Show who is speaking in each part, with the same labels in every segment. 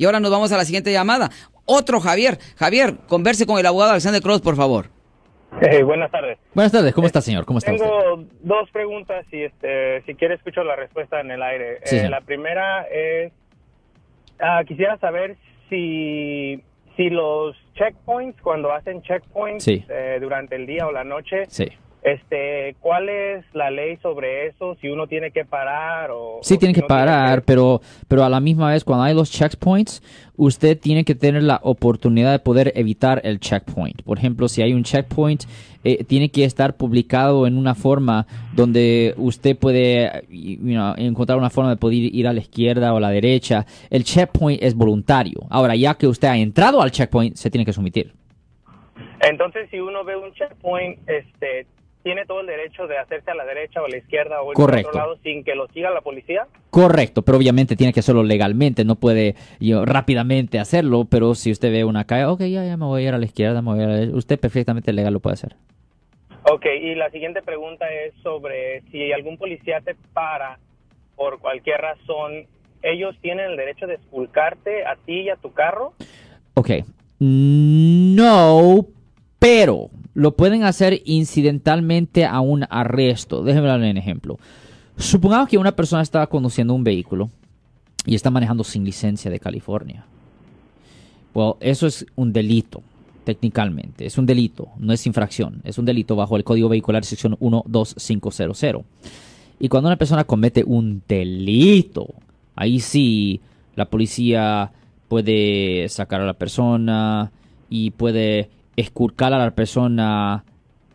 Speaker 1: Y ahora nos vamos a la siguiente llamada. Otro Javier. Javier, converse con el abogado Alexander Cross, por favor.
Speaker 2: Eh, buenas tardes.
Speaker 3: Buenas tardes, ¿cómo está, señor? ¿Cómo está
Speaker 2: Tengo
Speaker 3: usted?
Speaker 2: dos preguntas y este, si quiere escucho la respuesta en el aire.
Speaker 3: Sí,
Speaker 2: Eh, la primera es, ah, quisiera saber si, si los checkpoints, cuando hacen checkpoints
Speaker 3: Sí.
Speaker 2: eh, durante el día o la noche,
Speaker 3: Sí.
Speaker 2: Este, ¿cuál es la ley sobre eso? Si uno tiene que parar o...
Speaker 3: Sí,
Speaker 2: o
Speaker 3: tiene
Speaker 2: si
Speaker 3: que parar, pero, pero a la misma vez, cuando hay los checkpoints, usted tiene que tener la oportunidad de poder evitar el checkpoint. Por ejemplo, si hay un checkpoint, eh, tiene que estar publicado en una forma donde usted puede you know, encontrar una forma de poder ir a la izquierda o a la derecha. El checkpoint es voluntario. Ahora, ya que usted ha entrado al checkpoint, se tiene que someter.
Speaker 2: Entonces, si uno ve un checkpoint, este, tiene todo el derecho de hacerse a la derecha o a la izquierda o
Speaker 3: Correcto.
Speaker 2: otro lado sin que lo siga la policía.
Speaker 3: Correcto, pero obviamente tiene que hacerlo legalmente, no puede yo, rápidamente hacerlo, pero si usted ve una calle, ok, ya, ya me voy a ir a la izquierda, me voy a ir a la derecha", usted perfectamente legal lo puede hacer.
Speaker 2: Ok, y la siguiente pregunta es sobre si algún policía te para por cualquier razón, ¿ellos tienen el derecho de esculcarte a ti y a tu carro?
Speaker 3: Ok, no, pero lo pueden hacer incidentalmente a un arresto. Déjenme darle un ejemplo. Supongamos que una persona estaba conduciendo un vehículo y está manejando sin licencia de California. Well, eso es un delito, técnicamente. Es un delito, no es infracción. Es un delito bajo el Código Vehicular sección 12500. Y cuando una persona comete un delito, ahí sí la policía puede sacar a la persona y puede esculcar a la persona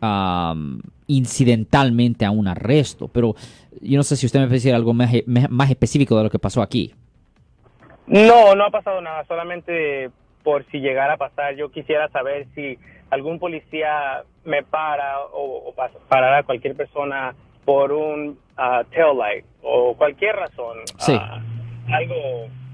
Speaker 3: am, incidentalmente a un arresto. Pero yo no sé si usted me puede decir algo más, más específico de lo que pasó aquí.
Speaker 2: No, no ha pasado nada, solamente por si llegara a pasar, yo quisiera saber si algún policía me para o, o parará a cualquier persona por un ah, tail light o cualquier razón,
Speaker 3: Sí.
Speaker 2: ah, algo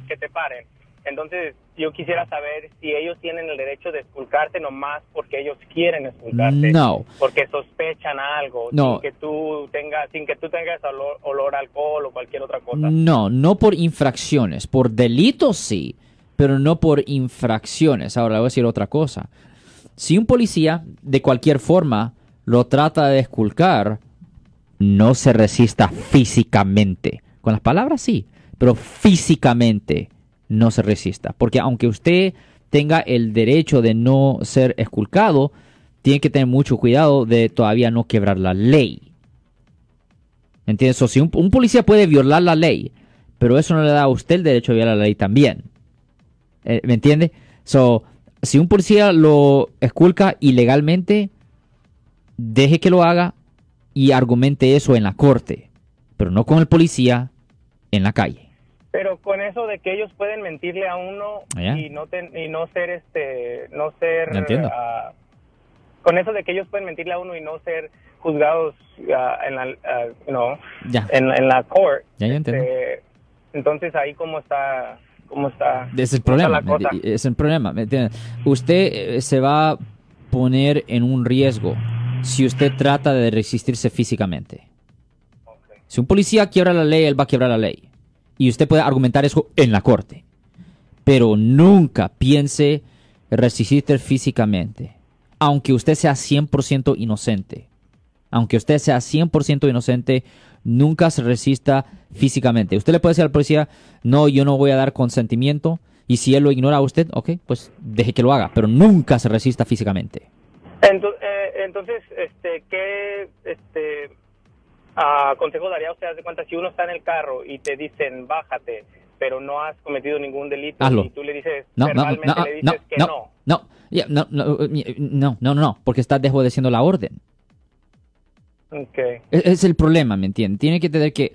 Speaker 2: que te paren. Entonces, yo quisiera saber si ellos tienen el derecho de esculcarte nomás porque ellos quieren esculcarte.
Speaker 3: No.
Speaker 2: Porque sospechan algo,
Speaker 3: No.
Speaker 2: sin que tú tengas, sin que tú tengas olor, olor a alcohol o cualquier otra cosa.
Speaker 3: No, no por infracciones. Por delitos sí, pero no por infracciones. Ahora le voy a decir otra cosa. Si un policía de cualquier forma lo trata de esculcar, no se resista físicamente. Con las palabras sí, pero físicamente no se resista. Porque aunque usted tenga el derecho de no ser esculcado, tiene que tener mucho cuidado de todavía no quebrar la ley. ¿Entiendes? Si un, policía puede violar la ley, pero eso no le da a usted el derecho a violar la ley también. Eh, ¿Me entiende? So, si un policía lo esculca ilegalmente, deje que lo haga y argumente eso en la corte, pero no con el policía en la calle.
Speaker 2: Pero con eso de que ellos pueden mentirle a uno
Speaker 3: Ya.
Speaker 2: y no ten- y no ser este no ser ah, con eso de que ellos pueden mentirle a uno y no ser juzgados ah, en la ah, no
Speaker 3: Ya.
Speaker 2: en, en la court.
Speaker 3: Ya, ya entiendo.
Speaker 2: este, entonces ahí cómo está cómo está
Speaker 3: Es el problema. enti- Es el problema. ¿me entiende? Usted eh, se va a poner en un riesgo si usted trata de resistirse físicamente. Si un policía quiebra la ley, él va a quebrar la ley. Y usted puede argumentar eso en la corte. Pero nunca piense resistirse físicamente. Aunque usted sea 100% inocente. Aunque usted sea 100% inocente, nunca se resista físicamente. Usted le puede decir al policía, no, yo no voy a dar consentimiento. Y si él lo ignora a usted, ok, pues deje que lo haga. Pero nunca se resista físicamente.
Speaker 2: Ento- eh, entonces este qué este ah, consejo daría usted haz de cuenta si uno está en el carro y te dicen bájate pero no has cometido ningún delito
Speaker 3: Hazlo.
Speaker 2: y tú le dices
Speaker 3: No, no, no,
Speaker 2: le
Speaker 3: no,
Speaker 2: dices que
Speaker 3: no,
Speaker 2: no.
Speaker 3: no, no, no, no, porque está desobedeciendo la orden.
Speaker 2: Okay.
Speaker 3: Es, es el problema, ¿me entiende? Tiene que tener que...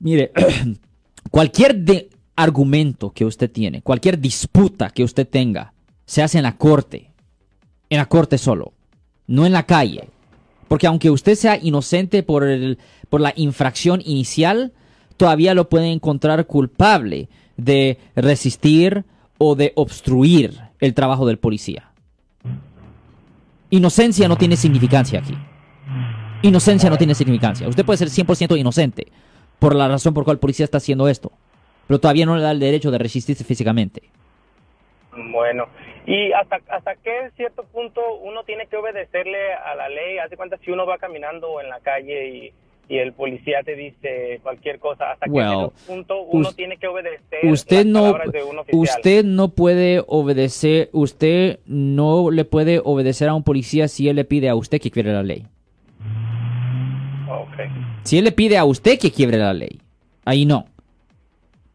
Speaker 3: Mire, cualquier de- argumento que usted tiene, cualquier disputa que usted tenga, se hace en la corte. En la corte solo, no en la calle. Porque aunque usted sea inocente por, el, por la infracción inicial, todavía lo pueden encontrar culpable de resistir o de obstruir el trabajo del policía. Inocencia no tiene significancia aquí. Inocencia no tiene significancia. Usted puede ser 100% inocente por la razón por cual el policía está haciendo esto. pero todavía no le da el derecho de resistirse físicamente.
Speaker 2: Bueno, y hasta hasta qué cierto punto uno tiene que obedecerle a la ley. Hace cuenta si uno va caminando en la calle y, y el policía te dice cualquier cosa, hasta
Speaker 3: Well,
Speaker 2: qué cierto punto uno tiene que obedecer
Speaker 3: Usted
Speaker 2: las
Speaker 3: no,
Speaker 2: de un
Speaker 3: usted no puede obedecer, usted no le puede obedecer a un policía si él le pide a usted que quiebre la ley.
Speaker 2: Okay.
Speaker 3: Si él le pide a usted que quiebre la ley, ahí no.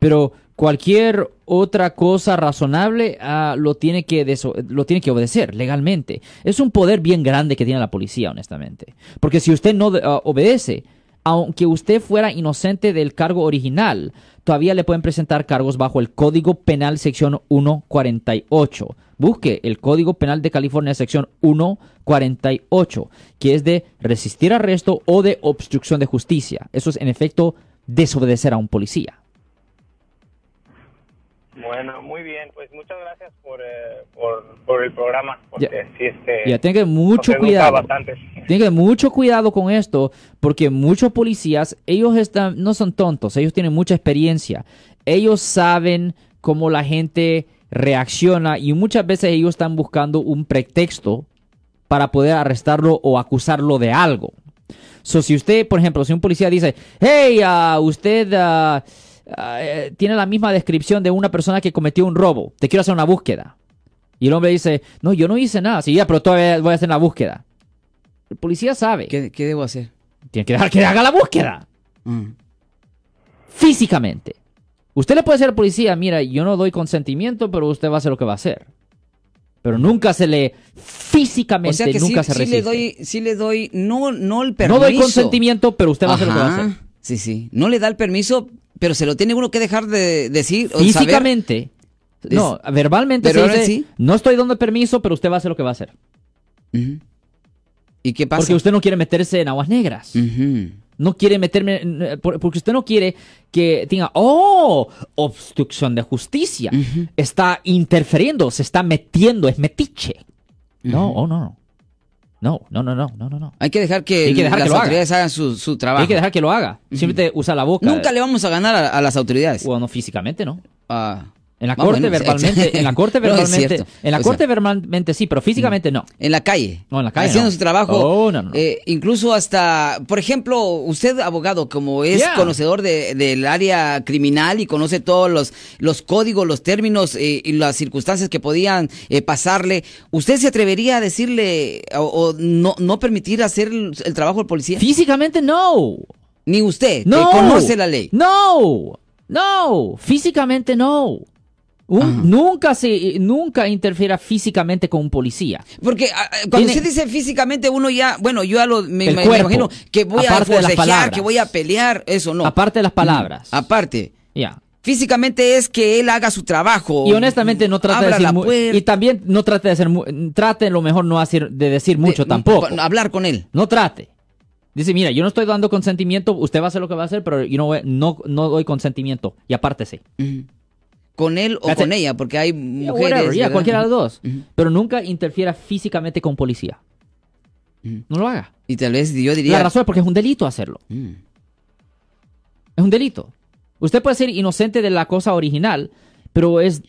Speaker 3: Pero cualquier otra cosa razonable ah, lo, tiene que lo tiene que obedecer legalmente. Es un poder bien grande que tiene la policía, honestamente. Porque si usted no ah, obedece, aunque usted fuera inocente del cargo original, todavía le pueden presentar cargos bajo el Código Penal sección 148. Busque el Código Penal de California sección 148, que es de resistir arresto o de obstrucción de justicia. Eso es en efecto desobedecer a un policía.
Speaker 2: Bueno, muy bien. Pues muchas gracias por, eh, por, por el programa. Porque
Speaker 3: Ya.
Speaker 2: sí, este,
Speaker 3: Ya tenga mucho cuidado.
Speaker 2: bastante.
Speaker 3: Mucho cuidado con esto, porque muchos policías, ellos están, no son tontos, ellos tienen mucha experiencia. Ellos saben cómo la gente reacciona y muchas veces ellos están buscando un pretexto para poder arrestarlo o acusarlo de algo. So, si usted, por ejemplo, si un policía dice, hey, ah, usted ah, ah, eh, tiene la misma descripción de una persona que cometió un robo, te quiero hacer una búsqueda. Y el hombre dice, no, yo no hice nada, sí, ya, pero todavía voy a hacer la búsqueda. El policía sabe.
Speaker 1: ¿Qué, qué debo hacer?
Speaker 3: Tiene que dejar que haga la búsqueda.
Speaker 1: Mm.
Speaker 3: Físicamente. Usted le puede decir al policía, mira, yo no doy consentimiento, pero usted va a hacer lo que va a hacer. Pero nunca se le físicamente
Speaker 1: O sea que sí,
Speaker 3: nunca se
Speaker 1: sí
Speaker 3: resiste.
Speaker 1: le doy, sí le doy, no, no el permiso.
Speaker 3: no doy consentimiento, pero usted va a hacer lo que va a hacer.
Speaker 1: Sí, sí. No le da el permiso, pero se lo tiene uno que dejar de decir. o saber.
Speaker 3: Físicamente. No, verbalmente
Speaker 1: Pero
Speaker 3: se
Speaker 1: ahora
Speaker 3: dice,
Speaker 1: sí.
Speaker 3: no estoy dando permiso, pero usted va a hacer lo que va a hacer.
Speaker 1: ¿Y qué pasa?
Speaker 3: Porque usted no quiere meterse en aguas negras. No quiere meterme, por- porque usted no quiere que tenga, oh, obstrucción de justicia. Está interfiriendo, se está metiendo, es metiche. No, oh, no, no. No, no, no, no, no, no.
Speaker 1: Hay que dejar que,
Speaker 3: Hay que dejar
Speaker 1: las
Speaker 3: que lo haga.
Speaker 1: autoridades hagan su, su trabajo.
Speaker 3: Hay que dejar que lo haga. Simplemente usa la boca.
Speaker 1: Nunca le vamos a ganar a, a las autoridades.
Speaker 3: Bueno, físicamente, ¿no?
Speaker 1: Ah,
Speaker 3: En la
Speaker 1: Ah,
Speaker 3: corte
Speaker 1: bueno,
Speaker 3: verbalmente, en la corte verbalmente, en la corte
Speaker 1: sea,
Speaker 3: verbalmente sí, pero físicamente no.
Speaker 1: en la calle.
Speaker 3: No, en la calle
Speaker 1: Haciendo
Speaker 3: no.
Speaker 1: su trabajo.
Speaker 3: Oh, no, no, no.
Speaker 1: eh, incluso hasta, por ejemplo, usted, abogado, como es
Speaker 3: Yeah.
Speaker 1: conocedor de- del área criminal y conoce todos los, los códigos, los términos eh, y las circunstancias que podían eh, pasarle, ¿usted se atrevería a decirle o, o no, no permitir hacer el, el trabajo del policía?
Speaker 3: Físicamente no.
Speaker 1: Ni usted,
Speaker 3: No.
Speaker 1: que conoce la ley.
Speaker 3: No. No. Físicamente no. Un-
Speaker 1: Ajá.
Speaker 3: nunca se, nunca interfiera físicamente con un policía.
Speaker 1: Porque ah, ah, cuando
Speaker 3: Tiene-
Speaker 1: usted dice físicamente, uno ya, bueno, yo ya lo, me, me-
Speaker 3: cuerpo,
Speaker 1: imagino que voy a
Speaker 3: de
Speaker 1: forcejear, que voy a pelear, eso no.
Speaker 3: Aparte de las palabras.
Speaker 1: Aparte.
Speaker 3: Ya.
Speaker 1: Físicamente es que él haga su trabajo.
Speaker 3: Y honestamente no trata de
Speaker 1: Abra
Speaker 3: decir
Speaker 1: la
Speaker 3: mu-
Speaker 1: puerta.
Speaker 3: y también no trate de hacer mu- trate lo mejor no hacer de decir mucho
Speaker 1: de-
Speaker 3: tampoco.
Speaker 1: Hablar con él.
Speaker 3: No trate. Dice, mira, yo no estoy dando consentimiento, usted va a hacer lo que va a hacer, pero yo no, voy- no, no doy consentimiento. Y apártese.
Speaker 1: Ujú. Con él o
Speaker 3: That's
Speaker 1: con
Speaker 3: it.
Speaker 1: ella, porque hay
Speaker 3: Yeah,
Speaker 1: mujeres.
Speaker 3: whatever, yeah,
Speaker 1: ¿verdad?
Speaker 3: cualquiera de los dos. Pero nunca interfiera físicamente con policía. No lo haga.
Speaker 1: Y tal vez yo diría.
Speaker 3: La razón es porque es un delito hacerlo. Es un delito. Usted puede ser inocente de la cosa original, pero es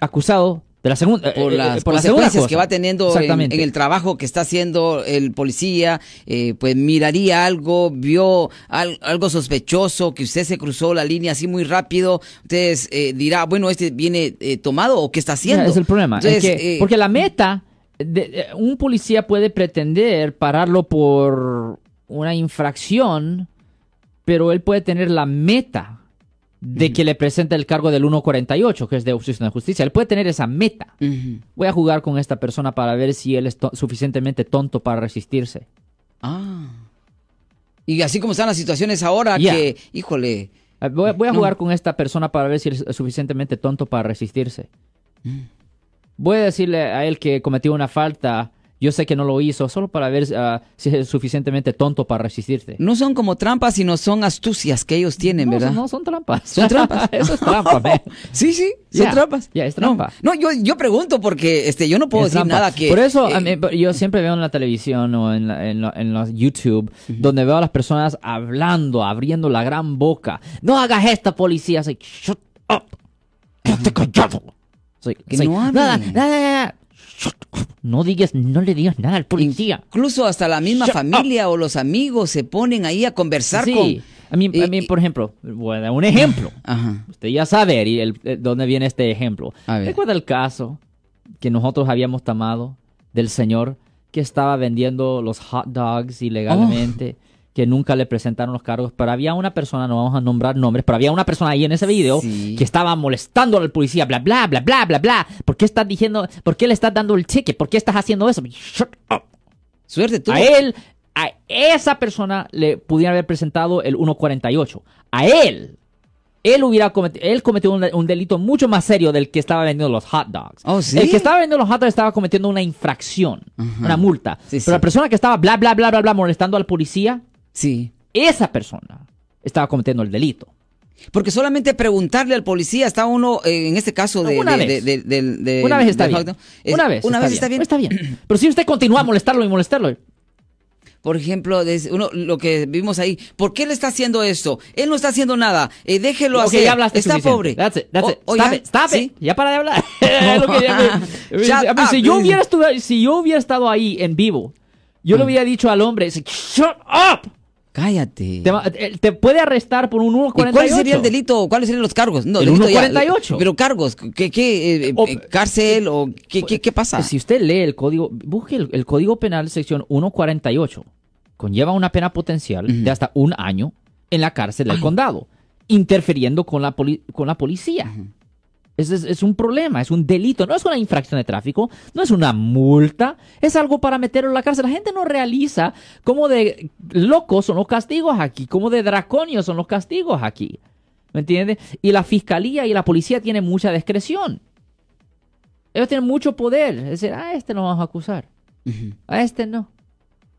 Speaker 3: acusado de la segunda.
Speaker 1: por
Speaker 3: eh, eh,
Speaker 1: las
Speaker 3: por la segunda
Speaker 1: consecuencias
Speaker 3: cosa.
Speaker 1: que va teniendo en, el trabajo que está haciendo el policía, eh, pues miraría algo, vio al- algo sospechoso, que usted se cruzó la línea así muy rápido, entonces eh, dirá, bueno, este viene eh, tomado o qué está haciendo.
Speaker 3: Es el problema. es
Speaker 1: Entonces,
Speaker 3: que-
Speaker 1: eh,
Speaker 3: porque la meta, de- un policía puede pretender pararlo por una infracción, pero él puede tener la meta de que le presente el cargo del 148, que es de obstrucción de justicia. Él puede tener esa meta. Voy a jugar con esta persona para ver si él es to- suficientemente tonto para resistirse.
Speaker 1: Ah. Y así como están las situaciones ahora, que, híjole,
Speaker 3: Voy, voy a
Speaker 1: No.
Speaker 3: jugar con esta persona para ver si es suficientemente tonto para resistirse. Voy a decirle a él que cometió una falta. Yo sé que no lo hizo, solo para ver ah, si es suficientemente tonto para resistirse.
Speaker 1: no son como trampas, sino son astucias que ellos tienen,
Speaker 3: no,
Speaker 1: ¿verdad?
Speaker 3: no, son trampas.
Speaker 1: Son trampas.
Speaker 3: Eso es trampa, man.
Speaker 1: Sí, sí, son
Speaker 3: Ya,
Speaker 1: trampas.
Speaker 3: ya, es trampa.
Speaker 1: No, no, yo, yo pregunto porque este, yo no puedo
Speaker 3: Es
Speaker 1: decir
Speaker 3: trampa.
Speaker 1: nada que.
Speaker 3: Por eso
Speaker 1: eh,
Speaker 3: a mí- yo siempre veo en la televisión o en, la- en, la- en los YouTube donde veo a las personas hablando, abriendo la gran boca. No hagas esto, policía. Así, "Shut up. Quédate callado. Sí,
Speaker 1: Que
Speaker 3: sí.
Speaker 1: no.
Speaker 3: Nada, nada, nada. No digas, no le digas nada al policía.
Speaker 1: Incluso hasta la misma
Speaker 3: Shut
Speaker 1: familia o los amigos se ponen ahí a conversar
Speaker 3: Sí.
Speaker 1: con...
Speaker 3: A mí, a mí, por ejemplo, voy a dar un ejemplo.
Speaker 1: Ajá.
Speaker 3: Usted ya sabe y el- eh, dónde viene este ejemplo. ¿Recuerda el caso que nosotros habíamos tomado del señor que estaba vendiendo los hot dogs ilegalmente?
Speaker 1: Oh.
Speaker 3: Que nunca le presentaron los cargos, pero había una persona, no vamos a nombrar nombres, pero había una persona ahí en ese video
Speaker 1: Sí.
Speaker 3: que estaba molestando al policía, bla, bla, bla, bla, bla, bla. ¿Por qué estás diciendo, por qué le estás dando el ticket? ¿Por qué estás haciendo eso? Shut up.
Speaker 1: Suerte tú.
Speaker 3: A él, a esa persona le pudieran haber presentado el 148. A él, él hubiera cometido, él cometió un, un delito mucho más serio del que estaba vendiendo los hot dogs.
Speaker 1: Oh, ¿sí?
Speaker 3: El que estaba vendiendo los hot dogs estaba cometiendo una infracción, una multa.
Speaker 1: Sí,
Speaker 3: Pero
Speaker 1: sí.
Speaker 3: la persona que estaba bla, bla, bla, bla, bla, molestando al policía,
Speaker 1: Sí.
Speaker 3: esa persona estaba cometiendo el delito.
Speaker 1: Porque solamente preguntarle al policía está uno, eh, en este caso de...
Speaker 3: Una
Speaker 1: de-
Speaker 3: vez.
Speaker 1: de- de-
Speaker 3: una vez está bien.
Speaker 1: es-
Speaker 3: una vez.
Speaker 1: Una vez está bien.
Speaker 3: Está bien. Pero si usted continúa a molestarlo y molestarlo,
Speaker 1: Por ejemplo, uno, lo que vimos ahí, ¿por qué le está haciendo esto? Él no está haciendo nada. Eh, déjelo
Speaker 3: Ok,
Speaker 1: hacer.
Speaker 3: ya hablaste
Speaker 1: está
Speaker 3: suficiente.
Speaker 1: pobre.
Speaker 3: That's it, that's
Speaker 1: O-
Speaker 3: it.
Speaker 1: o
Speaker 3: Stop
Speaker 1: ya,
Speaker 3: it, stop
Speaker 1: ¿sí?
Speaker 3: it. Ya para de hablar. Ya si
Speaker 1: up,
Speaker 3: yo hubiera estado, si yo hubiera estado ahí en vivo, yo le hubiera dicho al hombre, shut up.
Speaker 1: Cállate.
Speaker 3: Te, va- te- puede arrestar por un
Speaker 1: ¿Y
Speaker 3: 148.
Speaker 1: cuál sería el delito? ¿Cuáles serían los cargos? No,
Speaker 3: El
Speaker 1: delito ya,
Speaker 3: 148.
Speaker 1: Pero cargos, ¿qué, qué eh,
Speaker 3: O-
Speaker 1: eh, cárcel o qué, qué, qué pasa?
Speaker 3: Si usted lee el código, busque el, el código penal sección 148, conlleva una pena potencial de hasta un año en la cárcel del condado, interfiriendo con la, poli- con la policía. Es, es- es un problema, es un delito, no es una infracción de tráfico, no es una multa, es algo para meterlo en la cárcel. La gente no realiza cómo de locos son los castigos aquí, cómo de draconios son los castigos aquí. ¿Me entiendes? Y la fiscalía y la policía tienen mucha discreción. Ellos tienen mucho poder. Es decir, a este no vamos a acusar. A este no.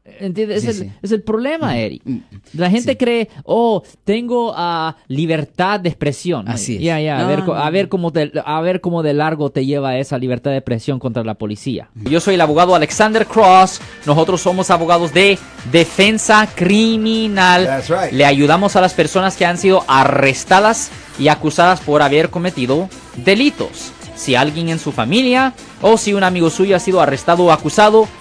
Speaker 3: ¿Entiendes?
Speaker 1: Sí,
Speaker 3: es, el,
Speaker 1: sí.
Speaker 3: es el problema, Eric.
Speaker 1: Mm.
Speaker 3: La gente
Speaker 1: Sí.
Speaker 3: cree, oh, tengo ah, libertad de expresión.
Speaker 1: Así es.
Speaker 3: Ya, ya, a,
Speaker 1: No,
Speaker 3: ver,
Speaker 1: no,
Speaker 3: a, ver cómo te- a ver cómo de largo te lleva esa libertad de expresión contra la policía. Yo soy el abogado Alexander Cross. Nosotros somos abogados de defensa criminal.
Speaker 4: That's right.
Speaker 3: Le ayudamos a las personas que han sido arrestadas y acusadas por haber cometido delitos. Si alguien en su familia o si un amigo suyo ha sido arrestado o acusado,